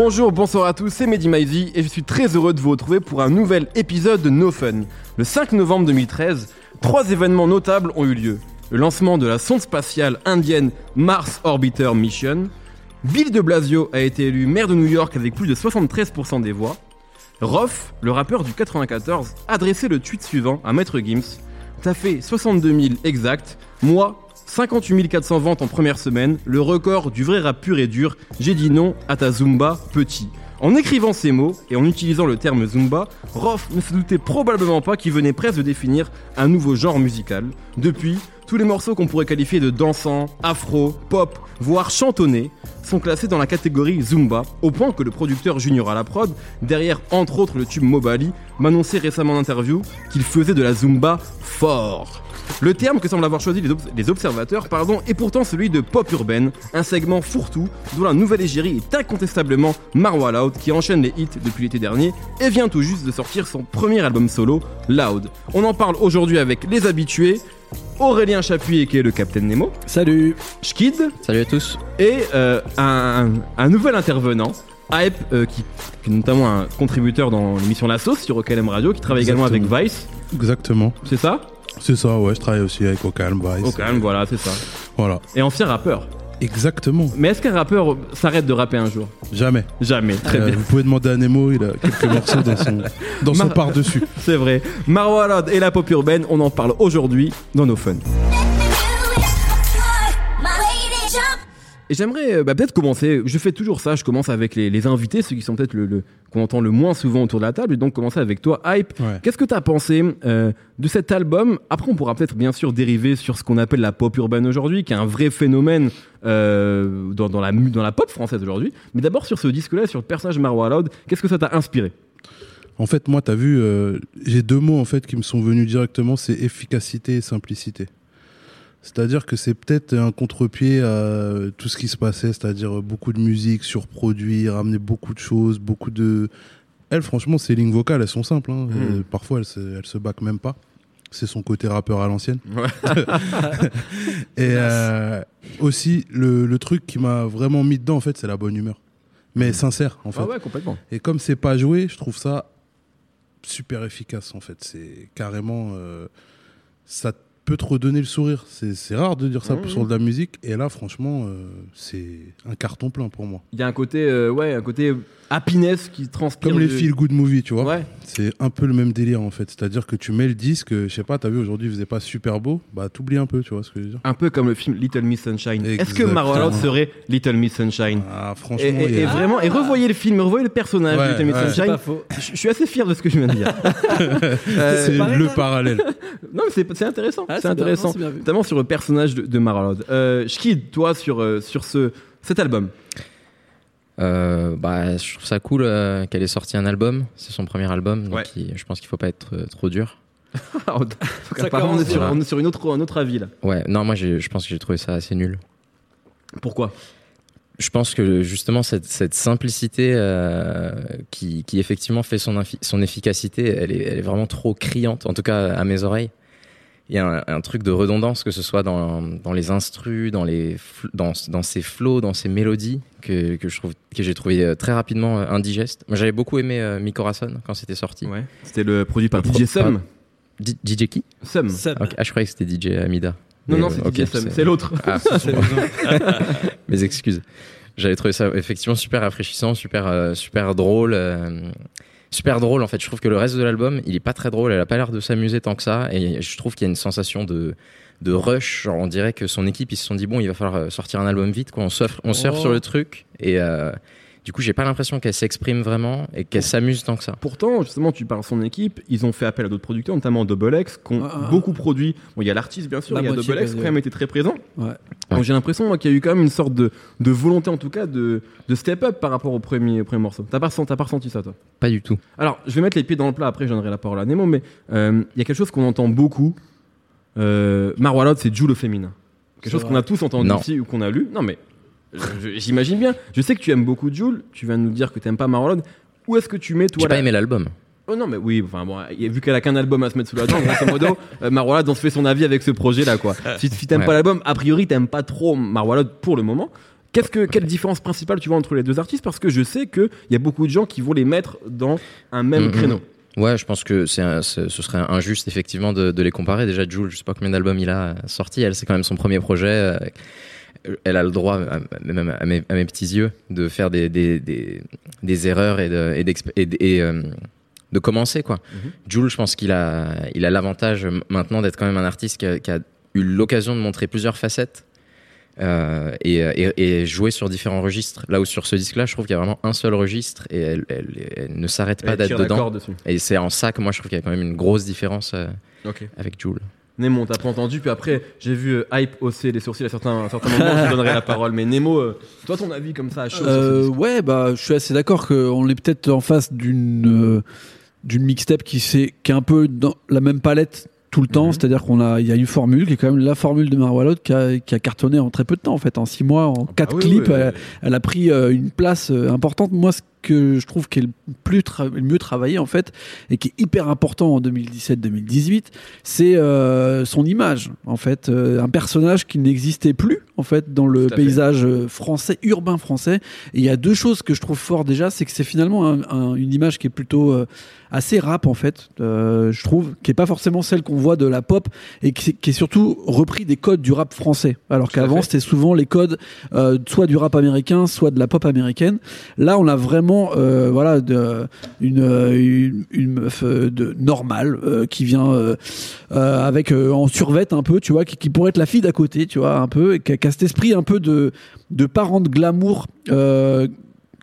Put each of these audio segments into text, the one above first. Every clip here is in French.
Bonjour, bonsoir à tous, c'est Mehdi Maizy et je suis très heureux de vous retrouver pour un nouvel épisode de No Fun. Le 5 novembre 2013, trois événements notables ont eu lieu. Le lancement de la sonde spatiale indienne Mars Orbiter Mission. Bill de Blasio a été élu maire de New York avec plus de 73% des voix. Roth, le rappeur du 94, a adressé le tweet suivant à Maître Gims. T'as fait 62 000 exact, moi 58 400 ventes en première semaine, le record du vrai rap pur et dur, j'ai dit non à ta Zumba petit. En écrivant ces mots et en utilisant le terme Zumba, Roth ne se doutait probablement pas qu'il venait presque de définir un nouveau genre musical. Depuis, tous les morceaux qu'on pourrait qualifier de dansants, afro, pop, voire chantonnés, sont classés dans la catégorie Zumba, au point que le producteur junior à la prod, derrière entre autres le tube Mobali, m'annonçait récemment en interview qu'il faisait de la Zumba fort. Le terme que semblent avoir choisi les, obs- les observateurs pardon, est pourtant celui de pop urbaine, un segment fourre-tout dont la nouvelle égérie est incontestablement Marwa Loud qui enchaîne les hits depuis l'été dernier et vient tout juste de sortir son premier album solo, Loud. On en parle aujourd'hui avec les habitués, Aurélien Chapuis qui est le Captain Nemo, Salut Schkid Salut à tous. et euh, un, un nouvel intervenant. Hype, euh, qui, qui est notamment un contributeur dans l'émission La Sauce sur OKLM Radio, qui travaille également avec. Vice, Exactement. c'est ça? C'est ça, ouais, je travaille aussi avec Ocalm Vice. OKLM, voilà, c'est ça. Voilà. Et ancien rappeur. Exactement. Mais est-ce qu'un rappeur s'arrête de rapper un jour? Jamais. Jamais, très Euh, bien. vous pouvez demander à Nemo, il a quelques morceaux dans son, dans son par-dessus. C'est vrai. Marwa et la pop urbaine, on en parle aujourd'hui dans nos fun. Et j'aimerais euh, bah, peut-être commencer, je fais toujours ça, je commence avec les, les invités, ceux qui sont peut-être le, le- qu'on entend le moins souvent autour de la table, et donc commencer avec toi, Hype. Ouais. Qu'est-ce que tu as pensé euh, de cet album? Après, on pourra peut-être bien sûr dériver sur ce qu'on appelle la pop urbaine aujourd'hui, qui est un vrai phénomène euh, dans, dans la, mu- dans la pop française aujourd'hui. Mais d'abord sur ce disque-là, sur le personnage Marwa Loud, qu'est-ce que ça t'a inspiré? En fait, moi, t'as vu, euh, j'ai deux mots en fait qui me sont venus directement, c'est efficacité et simplicité. C'est-à-dire que c'est peut-être un contre-pied à tout ce qui se passait, c'est-à-dire beaucoup de musique, surproduit, ramener beaucoup de choses, beaucoup de... Elle, franchement, ses lignes vocales, elles sont simples. hein. Mm. Euh, parfois, elles se, elles se back même pas. C'est son côté rappeur à l'ancienne. Et euh, aussi, le, le truc qui m'a vraiment mis dedans, en fait, c'est la bonne humeur. Mais sincère, en fait. Ah ouais, complètement. Et comme c'est pas joué, je trouve ça super efficace en fait. C'est carrément. euh, ça peut te redonner le sourire. C'est rare de dire ça Mhm. sur de la musique. Et là, franchement, euh, c'est un carton plein pour moi. Il y a un côté, euh, ouais, un côté happiness qui transpire. Comme les de- feel good movie, tu vois. Ouais. C'est un peu le même délire en fait. C'est-à-dire que tu mets le disque, je sais pas, t'as vu aujourd'hui, il faisait pas super beau, bah t'oublies un peu, tu vois ce que je veux dire. Un peu comme le film Little Miss Sunshine. Est-ce que Exactement. Marwa Loud serait Little Miss Sunshine Ah, et, franchement, et- vraiment, et revoyez le film, revoyez le personnage de Little Miss ouais. Sunshine. faux. Je, suis assez fier de ce que je viens de dire. Euh, c'est le là parallèle. non, mais c'est c'est intéressant. Ah, c'est c'est bien, intéressant. non. Notamment sur le personnage de, de Marwa Loud. Euh, toi, sur, euh, sur ce, cet album. Euh, bah, je trouve ça cool euh, qu'elle ait sorti un album. C'est son premier album, donc Ouais. il- je pense qu'il faut pas être euh, trop dur. On est sur, bien. on est sur une autre, un autre avis là. Ouais, non, moi j'ai- je pense que j'ai trouvé ça assez nul. Pourquoi? Je pense que justement cette, cette simplicité euh, qui, qui effectivement fait son, infi- son efficacité, elle est, elle est vraiment trop criante, en tout cas à mes oreilles. Il y a un, un truc de redondance, que ce soit dans, dans les instrus, dans, les, dans, dans ses flows, dans ses mélodies, que, que je trouve que j'ai trouvé euh, très rapidement euh, indigeste. Moi j'avais beaucoup aimé euh, Mi Corazon quand c'était sorti. Ouais. C'était le produit par Le DJ Sum. D- DJ qui? Sum. Ok, Ah, je croyais que c'était DJ Amida. Non, Mais, non, euh, c'est ok, DJ Sum. C'est l'autre. Ah, mes excuses. J'avais trouvé ça effectivement super rafraîchissant, super, euh, super drôle. euh, super drôle en fait. Je trouve que le reste de l'album, il est pas très drôle. Elle a pas l'air de s'amuser tant que ça. Et je trouve qu'il y a une sensation de, de rush. Genre, on dirait que son équipe, ils se sont dit, bon, il va falloir euh, sortir un album vite. Quoi. On surfe, on surfe Oh. sur le truc. Et euh, du coup, j'ai pas l'impression qu'elle s'exprime vraiment et qu'elle s'amuse tant que ça. Pourtant, justement, tu parles de son équipe, ils ont fait appel à d'autres producteurs, notamment Double X, qui ont Ah, ah. beaucoup produit. Bon, il y a l'artiste, bien sûr, il y a Double X qui a quand même été très présent. Ouais. Donc j'ai l'impression qu'il y a eu quand même une sorte de, de volonté, en tout cas, de, de step up par rapport au premier, au premier morceau. T'as pas, ressenti- t'as pas ressenti ça, toi? Pas du tout. Alors, je vais mettre les pieds dans le plat, après je donnerai la parole à Nemo, mais euh, il y a quelque chose qu'on entend beaucoup. Euh, Marwa Loud, c'est Jules au féminin. Quelque chose qu'on a tous entendu Non. ici ou qu'on a lu. Non, mais j'imagine bien. Je sais que tu aimes beaucoup Jules, tu viens de nous dire que tu n'aimes pas Marwa Loud. Où est-ce que tu mets, toi, J'ai pas la- aimé l'album. Oh non, mais oui, enfin bon, vu qu'elle a qu'un album à se mettre sous la dent, grosso modo, euh, Marwa Loud, on se fait son avis avec ce projet-là, quoi. Si, si t'aimes Ouais. pas l'album, a priori, t'aimes pas trop Marwa Loud pour le moment. Qu'est-ce que, quelle différence principale tu vois entre les deux artistes? Parce que je sais qu'il y a beaucoup de gens qui vont les mettre dans un même Mhm. créneau. Ouais, je pense que c'est ce ce serait injuste effectivement de, de les comparer. Déjà, Jules, je sais pas combien d'albums il a sorti. Elle, c'est quand même son premier projet. euh, Elle a le droit, même à mes, à mes petits yeux, de faire des, des, des, des erreurs et de, et d'exp- et, et, euh, de commencer quoi. Mhm. Jules, je pense qu'il a, il a l'avantage euh, maintenant d'être quand même un artiste qui a, qui a eu l'occasion de montrer plusieurs facettes. euh, et, et, jouer sur différents registres. Là où sur ce disque-là, je trouve qu'il y a vraiment un seul registre et elle, elle- elle ne s'arrête pas d'être dedans. Et c'est en ça que moi je trouve qu'il y a quand même une grosse différence euh, avec Jules. Nemo, t'as pas entendu, puis après, j'ai vu euh, Hype hausser les sourcils à certains, à certains moments, je donnerai la parole. Mais Nemo, euh, toi, ton avis comme ça à chaud sur ce Euh, ouais, bah, je suis assez d'accord qu'on est peut-être en face d'une d'une mixtape qui, qui est un peu dans la même palette tout le temps, Mhm. c'est-à-dire qu'on a, il y a une formule qui est quand même la formule de Marwalot qui a, qui a cartonné en très peu de temps, en fait, en six mois, en quatre Ah oui, clips, oui, Elle, elle a pris une place importante. Moi, ce que je trouve qui est le plus le mieux travaillé en fait et qui est hyper important en 2017-2018, c'est euh, son image en fait, Euh, un personnage qui n'existait plus en fait dans le fait. paysage euh, français, urbain français. Et il y a deux choses que je trouve fort déjà, c'est que c'est finalement un- un- une image qui est plutôt euh, assez rap en fait, euh, je trouve, qui est pas forcément celle qu'on voit de la pop et qui, qui est surtout repris des codes du rap français. Alors qu'avant c'était souvent les codes euh, soit du rap américain, soit de la pop américaine. Là, on a vraiment euh, voilà de, une, une une meuf euh, de normale euh, qui vient euh, avec en survette un peu, tu vois, qui, qui pourrait être la fille d'à côté, tu vois, un peu, et qui a, qui a cet esprit un peu de de parent de glamour.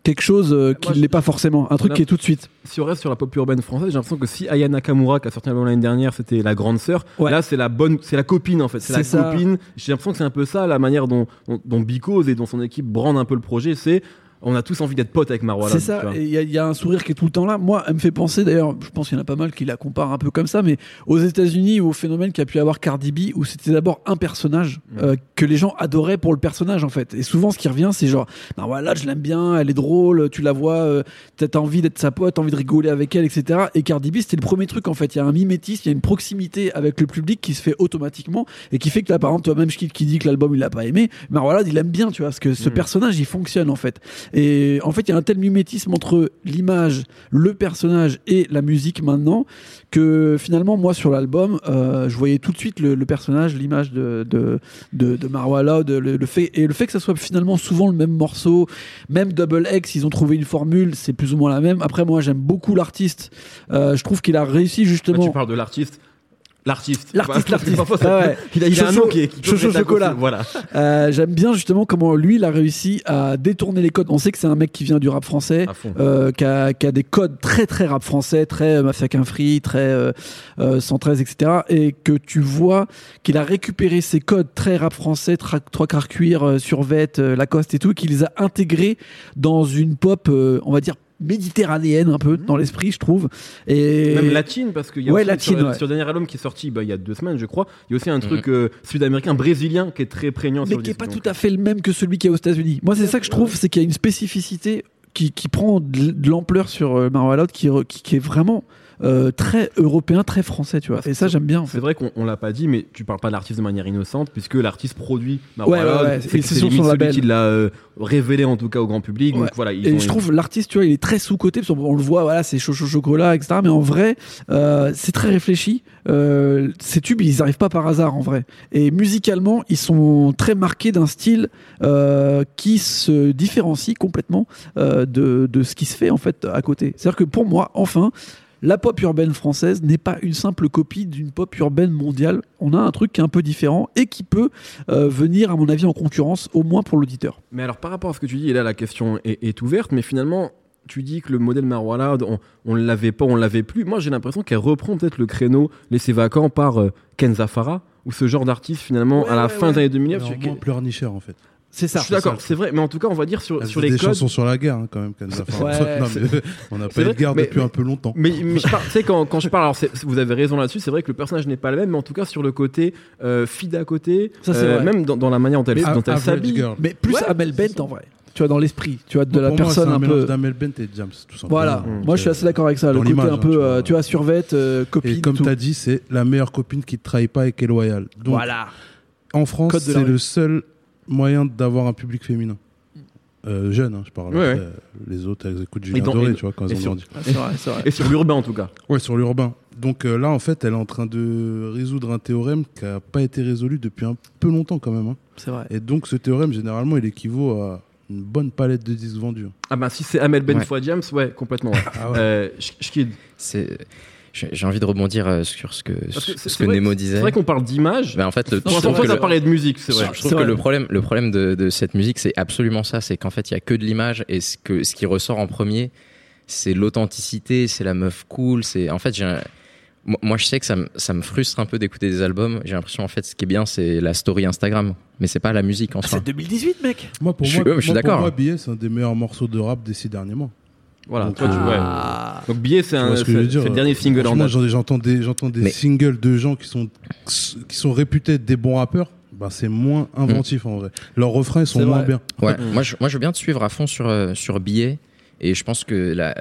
quelque chose qui ne l'est pas forcément, un truc qui est tout de suite. Si on reste sur la pop urbaine française, j'ai l'impression que si Aya Nakamura, qui a sorti un album l'année dernière, c'était la grande sœur, Ouais. là c'est la bonne, c'est la copine en fait, c'est la ça. copine. J'ai l'impression que c'est un peu ça la manière dont, dont, et dont son équipe brandent un peu le projet, c'est on a tous envie d'être potes avec Marwa. C'est ça, il y, a- il y a un sourire qui est tout le temps là. Moi, elle me fait penser, d'ailleurs, je pense qu'il y en a pas mal qui la comparent un peu comme ça, mais aux États-Unis, au phénomène qu'a pu avoir Cardi B, où c'était d'abord un personnage Mm. euh, que les gens adoraient pour le personnage, en fait. Et souvent, ce qui revient, c'est genre, bah voilà, je l'aime bien, elle est drôle, tu la vois, euh, t'as envie d'être sa pote, t'as envie de rigoler avec elle, etc. Et Cardi B, c'était le premier truc, en fait. Il y a un mimétisme, il y a une proximité avec le public qui se fait automatiquement et qui fait que là, par exemple, toi-même, qui dit que l'album il l'a pas aimé, mais voilà, il aime bien, tu vois, parce que ce Mm. personnage, il fonctionne, en fait. Et en fait, il y a un tel mimétisme entre l'image, le personnage et la musique maintenant que finalement, moi, sur l'album, euh, je voyais tout de suite le, le personnage, l'image de, de, de, de Marwa Loud, le, le fait, et le fait que ça soit finalement souvent le même morceau, même Double X, ils ont trouvé une formule, c'est plus ou moins la même. Après, moi, j'aime beaucoup l'artiste. Euh, je trouve qu'il a réussi Là, justement. tu parles de l'artiste. L'artiste. L'artiste, l'artiste. Ah ouais. Il a, il a un nom qui est qui Chocho chocolat. Voilà. Euh, j'aime bien justement comment lui, il a réussi à détourner les codes. On sait que c'est un mec qui vient du rap français. Euh, qui, a, qui a des codes très très rap français, très euh, Mafia qu'un Free, très euh, euh, 113, etc. Et que tu vois qu'il a récupéré ces codes très rap français, trois quarts cuir, euh, survette, euh, Lacoste et tout, qu'il les a intégrés dans une pop, euh, on va dire méditerranéenne un peu dans l'esprit, je trouve. Et Même latine, parce qu'il y a Ouais, aussi latine, sur, ouais. sur le dernier album qui est sorti bah, il y a deux semaines, je crois, il y a aussi un Mhm. truc euh, sud-américain, brésilien, qui est très prégnant mais sur qui est disque, pas donc. tout à fait le même que celui qui est aux États-Unis. Moi, c'est ça que je trouve, c'est qu'il y a une spécificité qui, qui prend de l'ampleur sur euh, qui, qui, qui est vraiment euh, très européen, très français, tu vois. Et ça, j'aime bien. En fait. C'est vrai qu'on on l'a pas dit, mais tu parles pas de l'artiste de manière innocente, puisque l'artiste produit Ouais, ouais, ouais, c'est sur son celui label. qui l'a euh, révélé en tout cas au grand public. Ouais. Donc voilà, ils Et ont je trouve l'artiste, tu vois, il est très sous-côté, parce qu'on on le voit, voilà, c'est chaud, chaud, chocolat, etc. Mais en vrai, euh, c'est très réfléchi. Euh, ces tubes, ils arrivent pas par hasard, en vrai. Et musicalement, ils sont très marqués d'un style qui se différencie complètement de, de ce qui se fait, en fait, à côté. C'est-à-dire que pour moi, enfin, la pop urbaine française n'est pas une simple copie d'une pop urbaine mondiale. On a un truc qui est un peu différent et qui peut euh, venir, à mon avis, en concurrence, au moins pour l'auditeur. Mais alors par rapport à ce que tu dis, et là la question est, est ouverte, mais finalement tu dis que le modèle Marwa Loud, on, on l'avait pas, on l'avait plus. Moi j'ai l'impression qu'elle reprend peut-être le créneau laissé vacant par euh, Kenza Farah, ou ce genre d'artiste finalement Ouais, à la ouais, fin ouais. des années 2009. Alors, tu- moins pleurnicheur en fait. C'est ça. je suis d'accord, c'est vrai, mais en tout cas on va dire sur, Elle sur les des codes. chansons sur la guerre hein, quand même. Ouais, non, mais on n'a pas eu de guerre mais- depuis un peu longtemps. Mais, mais je parle, tu sais, quand, quand je parle, alors vous avez raison là-dessus, c'est vrai que le personnage n'est pas le même, mais en tout cas sur le côté euh, fille d'à côté, Ça, c'est euh, vrai. même dans, dans la manière dont elle, dont elle s'habille. Mais plus Ouais, Amel Bent en vrai. Tu vois, dans l'esprit. Tu vois, de la Pour moi, personne c'est un, un peu. d'Amel Bent et James, tout simplement. Voilà. Mmh. Moi, je suis assez d'accord avec ça. Le côté un hein, peu, tu euh, vois. tu vois, survette, euh, copine. Et comme tu as dit, c'est la meilleure copine qui ne trahit pas et qui est loyale. Donc, Voilà. en France, c'est le seul moyen d'avoir un public féminin. Euh, jeune, hein, je parle. Ouais, Après, Les autres, elles écoutent Julien dans- Doré, et- tu vois, quand elles ont sur- grandi. Ah, c'est vrai, c'est vrai. Et sur l'urbain en tout cas. Ouais, sur l'urbain. Donc euh, là, en fait, elle est en train de résoudre un théorème qui n'a pas été résolu depuis un peu longtemps quand même. hein. C'est vrai. Et donc, ce théorème, généralement, il équivaut à une bonne palette de disques vendus. Ah bah si c'est Amel Ben Ouais. fois James, ouais, complètement. ouais. Ah ouais. Euh. C'est, j'ai envie de rebondir euh, sur ce que, Parce que ce c'est- que c'est vrai Nemo disait. C'est vrai qu'on parle d'image. Ben, en fait, le, le- parlait de musique, c'est vrai. Je trouve que vrai. le problème, le problème de, de cette musique, c'est absolument ça. C'est qu'en fait, il y a que de l'image et ce que ce qui ressort en premier, c'est l'authenticité, c'est la meuf cool. C'est en fait, j'ai un- moi, moi, je sais que ça me, ça me frustre un peu d'écouter des albums. J'ai l'impression, en fait, ce qui est bien, c'est la story Instagram, mais c'est pas la musique en Ah, soi. c'est 2018, mec. Moi, pour Je suis- moi, je suis moi, d'accord. Moi, Billet, c'est un des meilleurs morceaux de rap des six derniers mois. Voilà, Donc, toi, tu- ouais. Ah. Donc Billet, c'est le dernier single en date. j'en- J'entends des, j'entends des Mais- singles de gens qui sont, qui sont réputés être des bons rappeurs. Bah, c'est moins inventif en vrai. Leurs refrains sont moins vrai. bien. Ouais, Mm. moi, je, moi, je veux bien te suivre à fond sur, euh, sur Billet. Et je pense que la,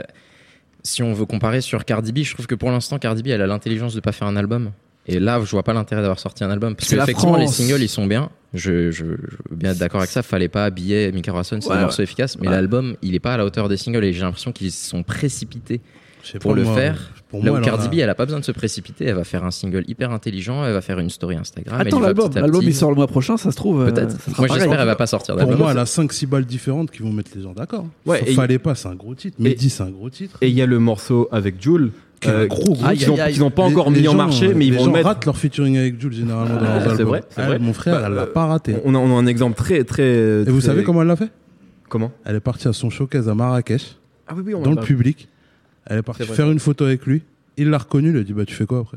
si on veut comparer sur Cardi B, je trouve que pour l'instant, Cardi B, elle a l'intelligence de pas faire un album. Et là, je vois pas l'intérêt d'avoir sorti un album. Parce C'est que la effectivement, les singles, ils sont bien. Je, je, je veux bien être d'accord avec ça. Fallait pas Billet, Mika Rawson, c'est Ouais, des morceaux efficaces. Mais Ouais. l'album, il est pas à la hauteur des singles. Et j'ai l'impression qu'ils sont précipités pour le moi, faire. Pour Là moi, où Cardi a- B, elle a pas besoin de se précipiter. Elle va faire un single hyper intelligent. Elle va faire une story Instagram. Attends l'album. L'album il sort le mois prochain, ça se trouve. euh, Peut-être. Moi, j'espère elle va pas sortir Pour moi, elle a 5-6 balles différentes qui vont mettre les gens d'accord. Ouais, Fallait pas, c'est un gros titre. Mehdi, c'est un gros titre. Et il y a le morceau avec Jules. Qui est un gros, qu'ils n'ont pas Les- encore les mis en gens, marché, mais ils les vont gens le mettre. ratent leur featuring avec Jules généralement dans Ah, leurs c'est albums. vrai, c'est Ah, vrai. Mon frère, Bah, elle l'a euh, pas raté. On a, on a un exemple très très. Et vous savez comment elle l'a fait Comment Elle est partie à son showcase à Marrakech, Ah oui oui on dans le public. Elle est partie C'est vrai, faire une photo avec lui. Il l'a reconnu, il a dit Bah, tu fais quoi après?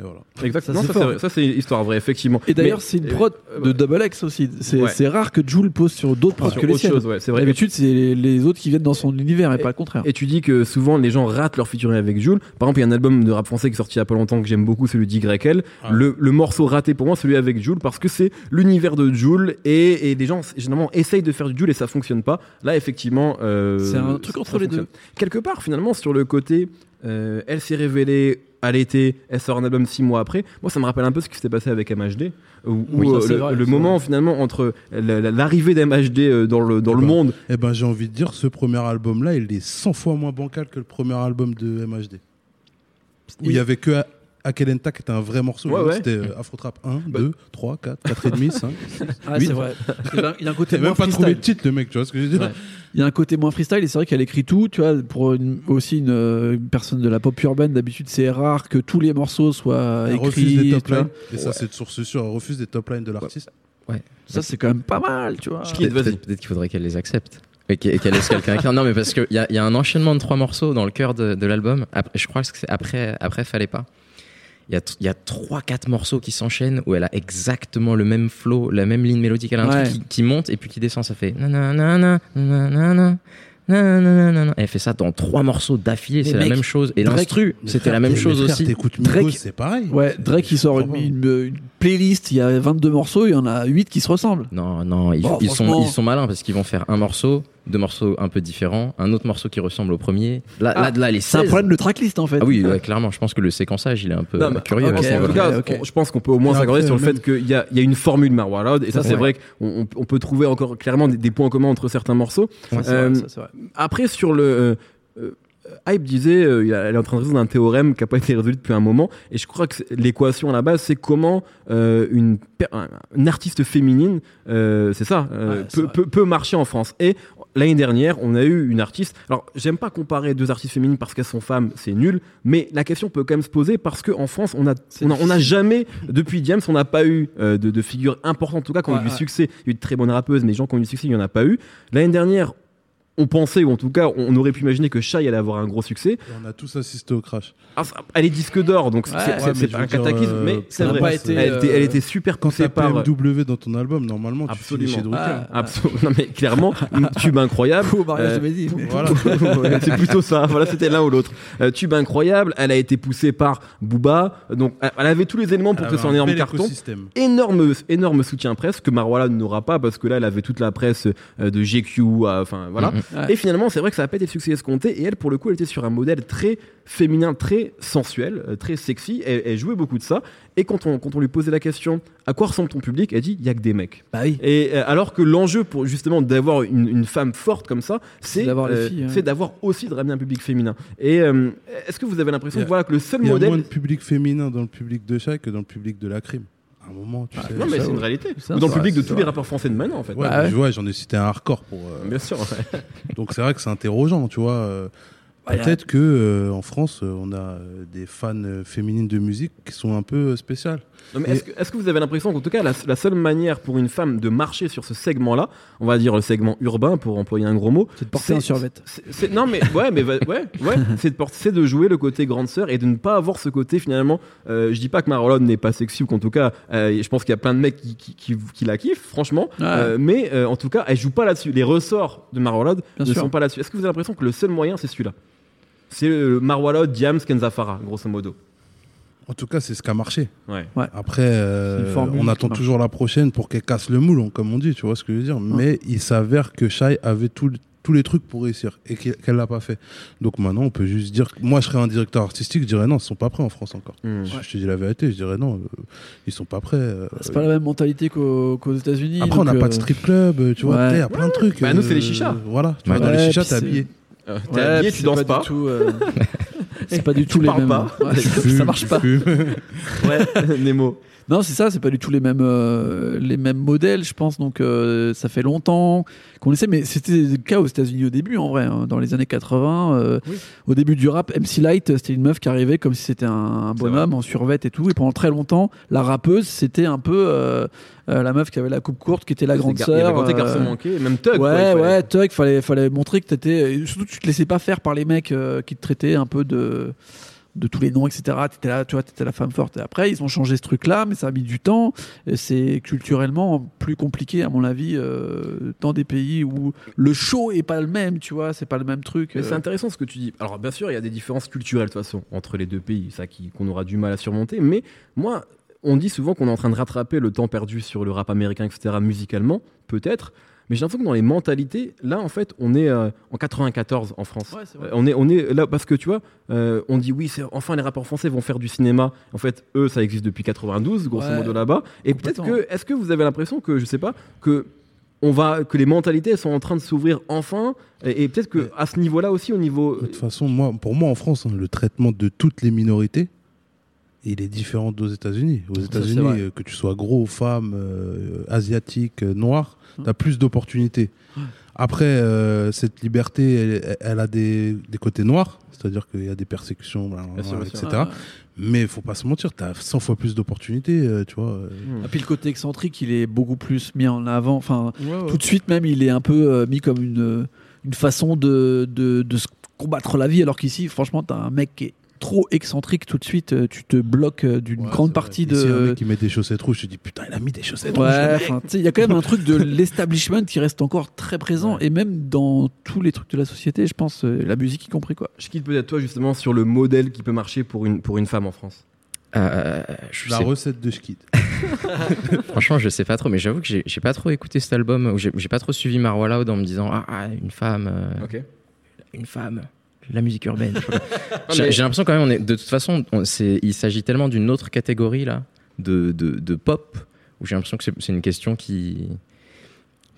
Et voilà. Exactement. Ça, Ça c'est une histoire vraie effectivement. Et d'ailleurs, c'est une prod euh, de Double X aussi. C'est Ouais. rare que Jules pose sur d'autres prods sur que les autre siennes. chose, ouais, c'est vrai. D'habitude, c'est les- les autres qui viennent dans son univers et pas le contraire. Et tu dis que souvent les gens ratent leur featuring avec Jules. Par exemple, il y a un album de rap français qui est sorti il y a pas longtemps que j'aime beaucoup, celui d'YL. Ah. Le, le morceau raté pour moi, celui avec Jules, parce que c'est l'univers de Jules et, et les gens généralement essayent de faire du Jules et ça fonctionne pas. Là, effectivement, euh, C'est un truc entre les fonctionne. deux. Quelque part, finalement, sur le côté, euh, elle s'est révélée à l'été, elle sort un album six mois après. Moi, ça me rappelle un peu ce qui s'était passé avec MHD, où, où, Oui, ça, euh, le, vrai, le moment finalement entre la- la- l'arrivée d'MHD euh, dans le dans Eh le ben, monde Eh ben, j'ai envie de dire, ce premier album-là, il est 100 fois moins bancal que le premier album de MHD. Où il y avait que A- Akelenta qui était un vrai morceau. Ouais, l'autre, ouais. C'était euh, Afro Trap 1, Bah. 2, 3, 4, 4 et demi, 5. Ah, Oui. c'est vrai. Il y a- il a un côté moins même pas trouvé freestyle. de titre, le mec, tu vois ce que je veux dire Ouais. Il y a un côté moins freestyle et c'est vrai qu'elle écrit tout, tu vois, pour une- aussi une, euh, une personne de la pop urbaine, d'habitude c'est rare que tous les morceaux soient Elle refuse des écrits. top lines. Et ça, c'est de source sûre. Elle refuse des top lines de l'artiste. Ça c'est quand même pas mal, tu vois. Peut-être peut-être qu'il faudrait qu'elle les accepte. Et qu'elle laisse quelqu'un écrire. Non, mais parce qu'il y y a un enchaînement de trois morceaux dans le cœur de, de l'album. Je crois que c'est après, après Fallait pas. Il y a, y trois, quatre morceaux qui s'enchaînent où elle a exactement le même flow, la même ligne mélodique. Elle a un Ouais. truc qui, qui monte et puis qui descend. Ça fait nanana, nanana, nanana. Elle fait ça dans trois morceaux d'affilée. C'est la même chose. Et l'instru, c'était la même chose aussi. Drake- c'est pareil. Ouais, Drake il sort une, une- une playlist, il y a 22 morceaux, il y en a 8 qui se ressemblent. Non, non, ils, Bon, ils sont, ils sont malins parce qu'ils vont faire un morceau, deux morceaux un peu différents, un autre morceau qui ressemble au premier. Là, Ah, là, là, les C'est un 16. problème de tracklist en fait. Ah oui, ouais, clairement, je pense que le séquençage, il est un peu Non, curieux. en tout cas, on- je pense qu'on peut au moins s'accorder sur le même- fait qu'il y a, il y a une formule Marwa Loud, et ça, c'est Ouais. vrai qu'on on- on peut trouver encore clairement des, des points communs entre certains morceaux. Euh, vrai, ça, c'est vrai. Après, sur le. euh, euh, Hype disait, euh, elle est en train de résoudre un théorème qui n'a pas été résolu depuis un moment, et je crois que l'équation à la base, c'est comment euh, une, artiste féminine, euh, c'est ça, euh, Ouais, peut, vrai. peut, peut marcher en France. Et l'année dernière, on a eu une artiste. Alors, j'aime pas comparer deux artistes féminines parce qu'elles sont femmes, c'est nul, mais la question peut quand même se poser parce qu'en France, on a, on a, on a difficile. jamais, depuis Diams, on n'a pas eu de, de figures importantes, en tout cas, qui ont Ouais, eu du ouais. succès. Il y a eu de très bonnes rappeuses, mais les gens qui ont eu du succès, il n'y en a pas eu. L'année dernière, on pensait, ou en tout cas, on aurait pu imaginer que Shai allait avoir un gros succès. Et on a tous assisté au crash. Ah, elle est disque d'or, donc c'est- Ouais, c'est ouais, c'est mais pas je un cataclysme, euh, mais c'est ça vrai. n'a pas été, elle, était, euh, elle était super Quand poussée t'as par. PMW dans ton album, normalement, tu Absolument. finis chez Drucker. Ah. Absolument. Non, mais clairement, un tube incroyable. Mariage Euh, Voilà. C'est plutôt ça. Voilà, c'était l'un ou l'autre. Euh, tube incroyable. Elle a été poussée par Booba. Donc, elle avait tous les éléments pour Elle que ce soit un énorme carton. écosystème. Énorme, énorme soutien presse que Marwala n'aura pas parce que là, elle avait toute la presse euh, de GQ. euh, Enfin, voilà. Mhm. Ouais. Et finalement, c'est vrai que ça a pas été le succès escompté. Et elle, pour le coup, elle était sur un modèle très féminin, très sensuel, euh, très sexy. Elle, elle jouait beaucoup de ça. Et quand on, quand on lui posait la question, à quoi ressemble ton public? Elle dit, il y a que des mecs. Bah oui. Et euh, alors que l'enjeu pour justement d'avoir une, une femme forte comme ça, c'est d'avoir euh, hein. c'est d'avoir aussi de ramener un public féminin. Et euh, est-ce que vous avez l'impression que, voilà, que le seul Il y a modèle moins de public féminin dans le public de Shai que dans le public de la crime. À un moment, tu sais. Ah, non mais ça, c'est une ouais. réalité. Ça, Ou dans le public de tous les rappeurs français de maintenant en fait. Ouais, Bah mais ouais, j'en ai cité un hardcore pour. euh, Bien sûr. ouais. Donc c'est vrai que c'est interrogeant, tu vois. euh, Bah, y a- Peut-être que euh, en France, euh, on a euh, des fans euh, féminines de musique qui sont un peu euh, spéciales. Non, mais est-ce que, vous avez l'impression qu'en tout cas la, la seule manière pour une femme de marcher sur ce segment-là, on va dire le segment urbain pour employer un gros mot, C'est de porter un survêt. non mais ouais mais ouais ouais c'est de porter c'est de jouer le côté grande sœur et de ne pas avoir ce côté finalement euh, je dis pas que Marlon n'est pas sexy ou qu'en tout cas euh, je pense qu'il y a plein de mecs qui, qui, qui, qui la kiffent franchement Ouais. Euh, mais euh, en tout cas elle joue pas là-dessus les ressorts de Marlon ne sûr. sont pas là-dessus est-ce que vous avez l'impression que le seul moyen c'est celui-là? C'est Marwalod, Diams, Kenza Farah, grosso modo En tout cas, c'est ce qui a marché. ouais Après, euh, on attend toujours la prochaine pour qu'elle casse le moule, comme on dit, tu vois ce que je veux dire. Mais il s'avère que Shai avait tout- tous les trucs pour réussir et qu'elle qu'elle l'a pas fait. Donc maintenant, on peut juste dire. Moi, je serais un directeur artistique, je dirais non, ils sont pas prêts en France encore. Hmm. Je- Je te dis la vérité, je dirais non, euh, ils sont pas prêts. euh, C'est pas la même mentalité qu'aux qu'aux États-Unis. Après, on n'a pas de euh, strip club, tu vois, ouais. il y a plein de trucs. Bah, nous, c'est les chichas. Voilà, tu Ouais, vois, dans les chichas, t'es habillé. Euh, t'es Ouais, habillé, tu danses pas c'est pas du tout Tu les mêmes. pas. Ouais, ça marche pas. Ouais Nemo Non, c'est ça, c'est pas du tout les mêmes, euh, les mêmes modèles, je pense. Donc, euh, ça fait longtemps qu'on essaie, mais c'était le cas aux États-Unis au début, en vrai, hein, dans les années 80. euh, Oui. Au début du rap, MC Light, c'était une meuf qui arrivait comme si c'était un, bonhomme en survêt et tout. Et pendant très longtemps, la rappeuse, c'était un peu euh, euh, la meuf qui avait la coupe courte, qui était la grande Il y avait sœur. euh, manqué, même Tug. Ouais, fallait- ouais, Tug, fallait, fallait montrer que t'étais. Surtout, tu te laissais pas faire par les mecs euh, qui te traitaient un peu de de tous les noms, etc. T'étais là, tu vois, t'étais la femme forte. Et après, ils ont changé ce truc-là, mais ça a mis du temps. C'est culturellement plus compliqué, à mon avis, euh, dans des pays où le show est pas le même, tu vois, c'est pas le même truc. Mais euh. c'est intéressant ce que tu dis. Alors bien sûr, il y a des différences culturelles de toute façon entre les deux pays, ça qui qu'on aura du mal à surmonter. Mais moi, on dit souvent qu'on est en train de rattraper le temps perdu sur le rap américain, etc. Musicalement, peut-être. Mais j'ai l'impression que dans les mentalités, là en fait, on est euh, en 94 en France. Ouais. Euh, on est on est là parce que tu vois, euh, on dit oui, c'est enfin les rappeurs français vont faire du cinéma. En fait, eux, ça existe depuis 92, grosso Ouais. modo là-bas. Et peut-être que, est-ce que vous avez l'impression que je sais pas que on va que les mentalités elles sont en train de s'ouvrir enfin? Et, et peut-être que Ouais. à ce niveau-là aussi au niveau De toute façon, moi, pour moi, en France, hein, le traitement de toutes les minorités, il est différent aux États-Unis. Aux États-Unis, euh, que tu sois gros, femme, euh, asiatique, euh, noir, Hum. tu as plus d'opportunités. Après, euh, cette liberté, elle, elle a des, des côtés noirs, c'est-à-dire qu'il y a des persécutions, sûr, bien etc. Ouais. Mais il faut pas se mentir, tu as 100 fois plus d'opportunités, tu vois. Hmm. Et puis le côté excentrique, il est beaucoup plus mis en avant. Enfin, tout de suite même, il est un peu mis comme une, une façon de, de, de se combattre la vie, alors qu'ici, franchement, t'as un mec qui est trop excentrique tout de suite, euh, tu te bloques euh, d'une Ouais, grande c'est partie vrai. Ici, un de. mec qui met des chaussettes rouges, je te dis putain, il a mis des chaussettes rouges. Ouais, sais, il y a quand même un truc de l'establishment qui reste encore très présent, et même dans tous les trucs de la société, je pense, euh, la musique y compris quoi. Je quitte peut-être toi justement sur le modèle qui peut marcher pour une, pour une femme en France? Euh, je La sais- recette de Schkid. franchement, je sais pas trop, mais j'avoue que j'ai pas trop écouté cet album, ou j'ai pas trop suivi Marwa Loud en me disant ah, ah, une femme, euh, Ok. une femme, la musique urbaine. J'ai l'impression quand même, on est, de toute façon, on- il s'agit tellement d'une autre catégorie là, de, de, de pop, où j'ai l'impression que c'est- une question qui,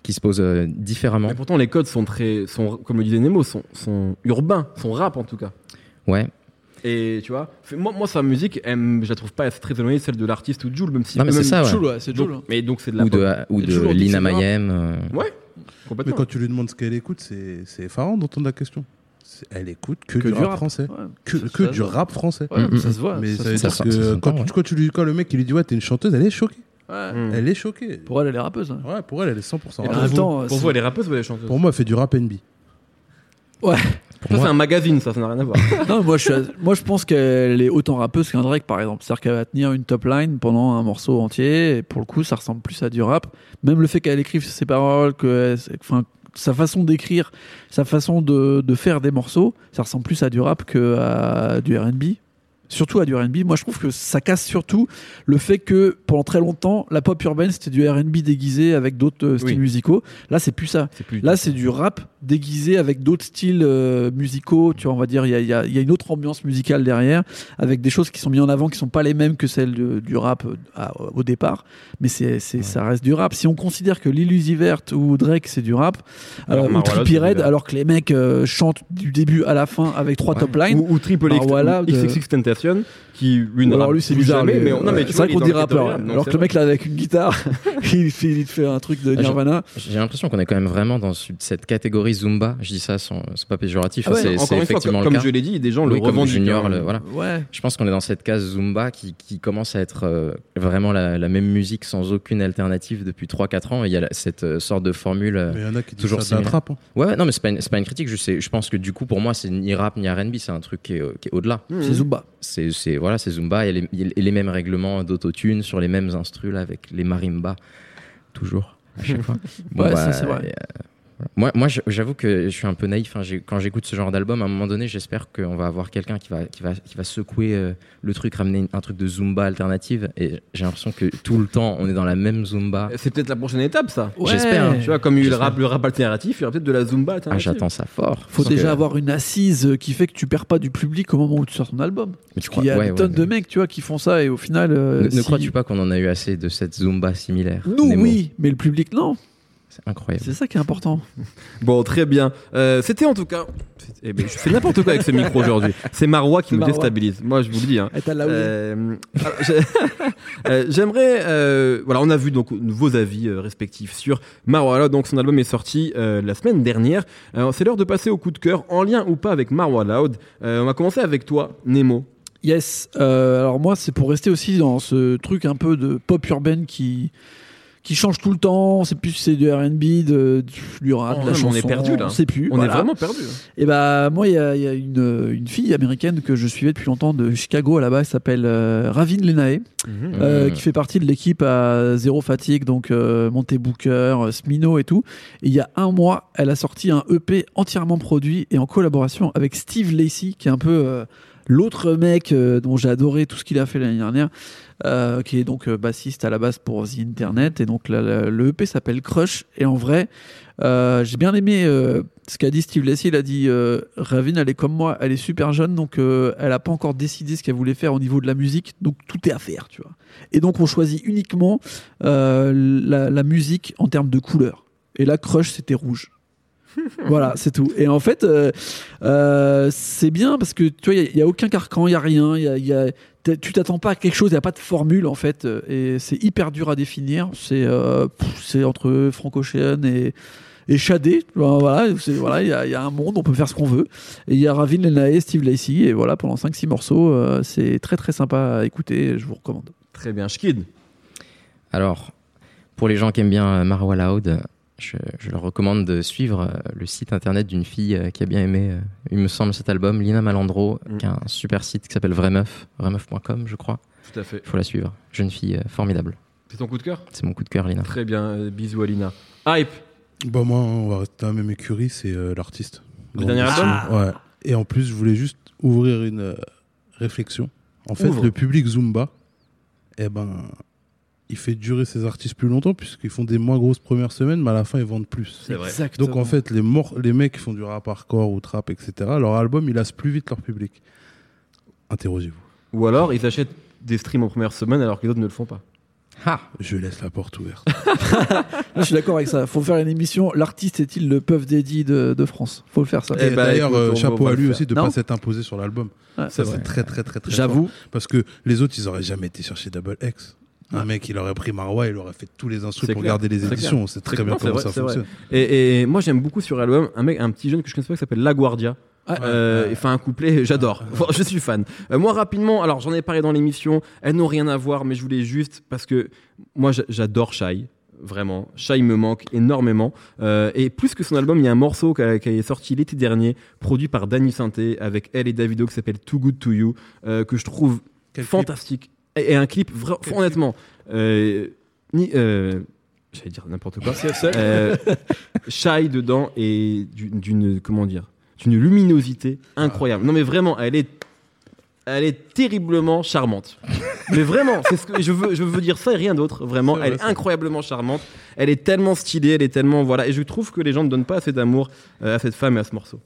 qui se pose euh, différemment. Mais pourtant les codes sont très, sont, comme le disait Nemo, sont, sont urbains, sont rap en tout cas. Ouais. Et tu vois, fait- moi, moi sa musique, elle je la trouve pas très éloignée de celle de l'artiste ou de Jules, même si. Non, mais c'est ça, ouais. Jules, ouais, c'est Jules. hein. mais donc c'est de la Ou pop. de, ou Et de Lina. Mayhem. euh, Ouais, complètement. Mais quand tu lui demandes ce qu'elle écoute, c'est c'est effarant d'entendre la question. Elle écoute que, Que du, du rap, rap. français. Ouais. Que, du rap français. Ouais, ça se voit. Mais ça ça se veut ça dire sent- que ça s'entend, quand, tu- ouais. quand tu lui, quand le mec il lui dit ouais t'es une chanteuse, elle est choquée. Ouais. Elle est choquée. Pour elle, elle est rappeuse. hein. Ouais, pour elle, elle est 100% Et rap. en même temps, Pour vous, elle est rappeuse ou elle est chanteuse? Pour moi, elle fait du rap NB. Pour Ça, c'est un magazine, ça, ça n'a rien à voir. non, moi je, suis à- moi je pense qu'elle est autant rappeuse qu'un Drake par exemple. C'est-à-dire qu'elle va tenir une top line pendant un morceau entier et pour le coup ça ressemble plus à du rap. Même le fait qu'elle écrive ses paroles, que enfin, sa façon d'écrire, sa façon de, faire des morceaux, ça ressemble plus à du rap que à du RB. Surtout à du R&B. Moi, je trouve que ça casse surtout le fait que pendant très longtemps, la pop urbaine c'était du R&B déguisé avec d'autres euh, styles Oui. musicaux. Là, c'est plus ça. Plus. Là, c'est du rap déguisé avec d'autres styles euh, musicaux. Tu vois, on va dire, il y a, il y a- il y a une autre ambiance musicale derrière, avec des choses qui sont mises en avant, qui sont pas les mêmes que celles de- du rap euh, à- au départ. Mais c'est, ça reste du rap. Si on considère que Lil Uzi Vert ou Drake c'est du rap, Alors, euh, ou Trippie rap. alors que les mecs euh, chantent du début à la fin avec trois top lines. Ou, ou Triple X, Qui lui ne alors rappe lui c'est bizarre. jamais, lui. mais on- non, mais c'est vois, vrai qu'on dit le rappeur. alors que le mec là avec une guitare, il, fait, il te fait un truc de Ah, j'ai- Nirvana. J'ai l'impression qu'on est quand même vraiment dans ce- cette catégorie Zumba. Je dis ça, sans- c'est pas péjoratif, Ah ouais, c'est une fois, effectivement comme, le comme cas. je l'ai dit, des gens le Oui, comme revendiquent. Junior, hein. le- voilà. Ouais. Je pense qu'on est dans cette case Zumba qui, qui commence à être euh, vraiment la, la même musique sans aucune alternative depuis 3-4 ans. Il y a la- cette euh, sorte de formule. euh, Mais y en a qui disent Toujours ça trappe. hein. Ouais, non, mais c'est pas, pas une critique. Je, sais, je pense que du coup, pour moi, c'est ni rap ni RB. C'est un truc qui est, euh, est au-delà. C'est Zumba. C'est voilà, c'est Zumba. Il y a les, il y a les mêmes règlements d'autotune sur les mêmes instrus là, avec les marimbas. Toujours, à chaque fois. Ouais, ça, c'est vrai. euh. Moi, j'avoue que je suis un peu naïf. hein. Quand j'écoute ce genre d'album, à un moment donné, j'espère qu'on va avoir quelqu'un qui va, qui, va, qui va secouer euh, le truc, ramener un truc de Zumba alternative. Et j'ai l'impression que tout le temps, on est dans la même Zumba. C'est peut-être la prochaine étape, ça. J'espère, hein. Tu vois, comme il y a eu le rap, le rap alternatif, il y aura peut-être de la Zumba Ah, alternative. j'attends ça fort. Faut déjà que- avoir une assise qui fait que tu perds pas du public au moment où tu sors ton album. Mais tu Parce qu'il y a crois- des ouais, tonnes ouais, de mecs, tu vois, qui font ça et au final. euh, Ne, ne si- crois-tu pas qu'on en a eu assez de cette Zumba similaire? Nous, Nemo oui, mais le public, non. C'est incroyable. C'est ça qui est important. Bon, très bien. Euh, C'était en tout cas. Eh ben, je fais n'importe quoi avec ce micro aujourd'hui. C'est Marois qui me Marois. déstabilise. Moi, je vous le dis. Hein. Là Euh, euh, J'aimerais, euh, voilà, on a vu donc vos avis euh, respectifs sur Marwa Loud. Donc son album est sorti euh, la semaine dernière. C'est l'heure de passer au coup de cœur, en lien ou pas avec Marwa Loud. Euh, on va commencer avec toi, Nemo. Yes. Euh, alors moi, c'est pour rester aussi dans ce truc un peu de pop urbaine qui qui change tout le temps. C'est plus c'est du R&B, de, du rap, Oh, de la chanson. on est perdu, là. On sait plus. On voilà. est vraiment perdu. Et bah moi, il y a, il y a une, une fille américaine que je suivais depuis longtemps de Chicago à la base, elle s'appelle euh, Ravin Lenae. euh, Mhm. qui fait partie de l'équipe à Zéro Fatigue, donc euh, Monté Booker, euh, Smino et tout. Et il y a un mois, elle a sorti un EP entièrement produit et en collaboration avec Steve Lacey, qui est un peu euh, l'autre mec euh, dont j'ai adoré tout ce qu'il a fait l'année dernière, euh, qui est donc euh, bassiste à la base pour The Internet. Et donc le EP s'appelle Crush. Et en vrai, j'ai bien aimé ce qu'a dit Steve Lacey. Il a dit euh, Ravin, elle est comme moi, elle est super jeune, donc elle a pas encore décidé ce qu'elle voulait faire au niveau de la musique, donc tout est à faire, tu vois. Et donc on choisit uniquement la, la musique en termes de couleur. Et là, Crush, c'était rouge. voilà, c'est tout. Et en fait, euh, euh, c'est bien parce que tu vois, il n'y a, aucun carcan, il n'y a rien. y a- y a- tu t'attends pas à quelque chose, il n'y a pas de formule en fait. euh, Et c'est hyper dur à définir. C'est euh, entre Frank Ocean et, et Shadé. Ben, Voilà, c'est- voilà, il y, a- il y a un monde, on peut faire ce qu'on veut. Et il y a Ravin Lenae, Steve Lacey. Et voilà, pendant 5-6 morceaux, euh, c'est très très sympa à écouter. Je vous recommande. Très bien. Schkid. Alors, pour les gens qui aiment bien Marwa Loud, je, je leur recommande de suivre euh, le site internet d'une fille euh, qui a bien aimé, euh, il me semble, cet album, Lina Malandro, Mm. qui a un super site qui s'appelle Vraie Meuf, vraimeuf.com, je crois. Tout à fait. Il faut la suivre. Jeune fille formidable. C'est ton coup de cœur? C'est mon coup de cœur, Lina. Très bien. bisous, Alina. Hype. Bah moi, on va rester dans la même écurie, c'est euh, l'artiste. Le dernier album. Ouais. Et en plus, je voulais juste ouvrir une euh, réflexion. En fait, Ouvre. le public Zumba, eh ben, il fait durer ses artistes plus longtemps puisqu'ils font des moins grosses premières semaines, mais à la fin, ils vendent plus. C'est vrai. Donc en fait, les, les mecs qui font du rap hardcore ou trap, etc., leur album, il lasse plus vite leur public. Interrogez-vous. Ou alors, ils achètent des streams en première semaine alors que les autres ne le font pas. Ah Je laisse la porte ouverte. Là, je suis d'accord avec ça. Faut faire une émission. L'artiste est-il le Puff Daddy de, de France? Faut le faire ça. Eh Et ben, d'ailleurs, euh, chapeau à lui aussi de Non pas s'être imposé sur l'album. Ouais, Ça, c'est très, très, très, très. J'avoue. Parce que les autres, ils auraient jamais été chercher Double X. Un mec, il aurait pris Marwa, il aurait fait tous les instruments pour clair. garder les éditions. C'est très bien comment ça vrai, c'est fonctionne. Et, et moi, j'aime beaucoup sur l'album un mec, un petit jeune que je connais pas qui s'appelle La Guardia. Ouais. Euh, Ouais. fait un couplet, j'adore. Je suis fan. Euh, moi, rapidement, alors j'en ai parlé dans l'émission, elles n'ont rien à voir, mais je voulais juste parce que moi, j'a- j'adore Shai. Vraiment, Shai me manque énormément. Euh, et plus que son album, il y a un morceau qui, qui est sorti l'été dernier, produit par Danny Sainté avec elle et Davido, qui s'appelle Too Good to You, euh, que je trouve Quel clip fantastique. Et, et un clip, vra- honnêtement, euh, ni, euh, j'allais dire n'importe quoi. Euh, Shai dedans et d'une, comment dire, d'une luminosité incroyable. Non mais vraiment, elle est Elle est terriblement charmante. Mais vraiment, c'est ce que je veux, je veux dire ça et rien d'autre. Vraiment, elle est incroyablement charmante. Elle est tellement stylée, elle est tellement voilà. Et je trouve que les gens ne donnent pas assez d'amour euh, à cette femme et à ce morceau.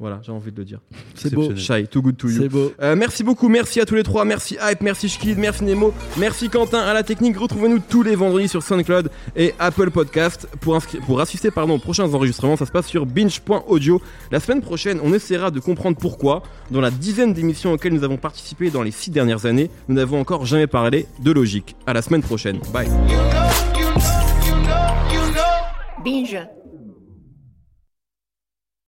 Voilà, j'ai envie de le dire. C'est beau. Shy, too good to you. C'est beau. Euh, merci beaucoup, merci à tous les trois, merci Hype, merci Shkid, merci Nemo, merci Quentin à la technique. Retrouvez-nous tous les vendredis sur SoundCloud et Apple Podcast pour, pour assister pardon, aux prochains enregistrements. Ça se passe sur binge.audio. La semaine prochaine, on essaiera de comprendre pourquoi, dans la dizaine d'émissions auxquelles nous avons participé dans les six dernières années, nous n'avons encore jamais parlé de logique. À la semaine prochaine. Bye. Binge.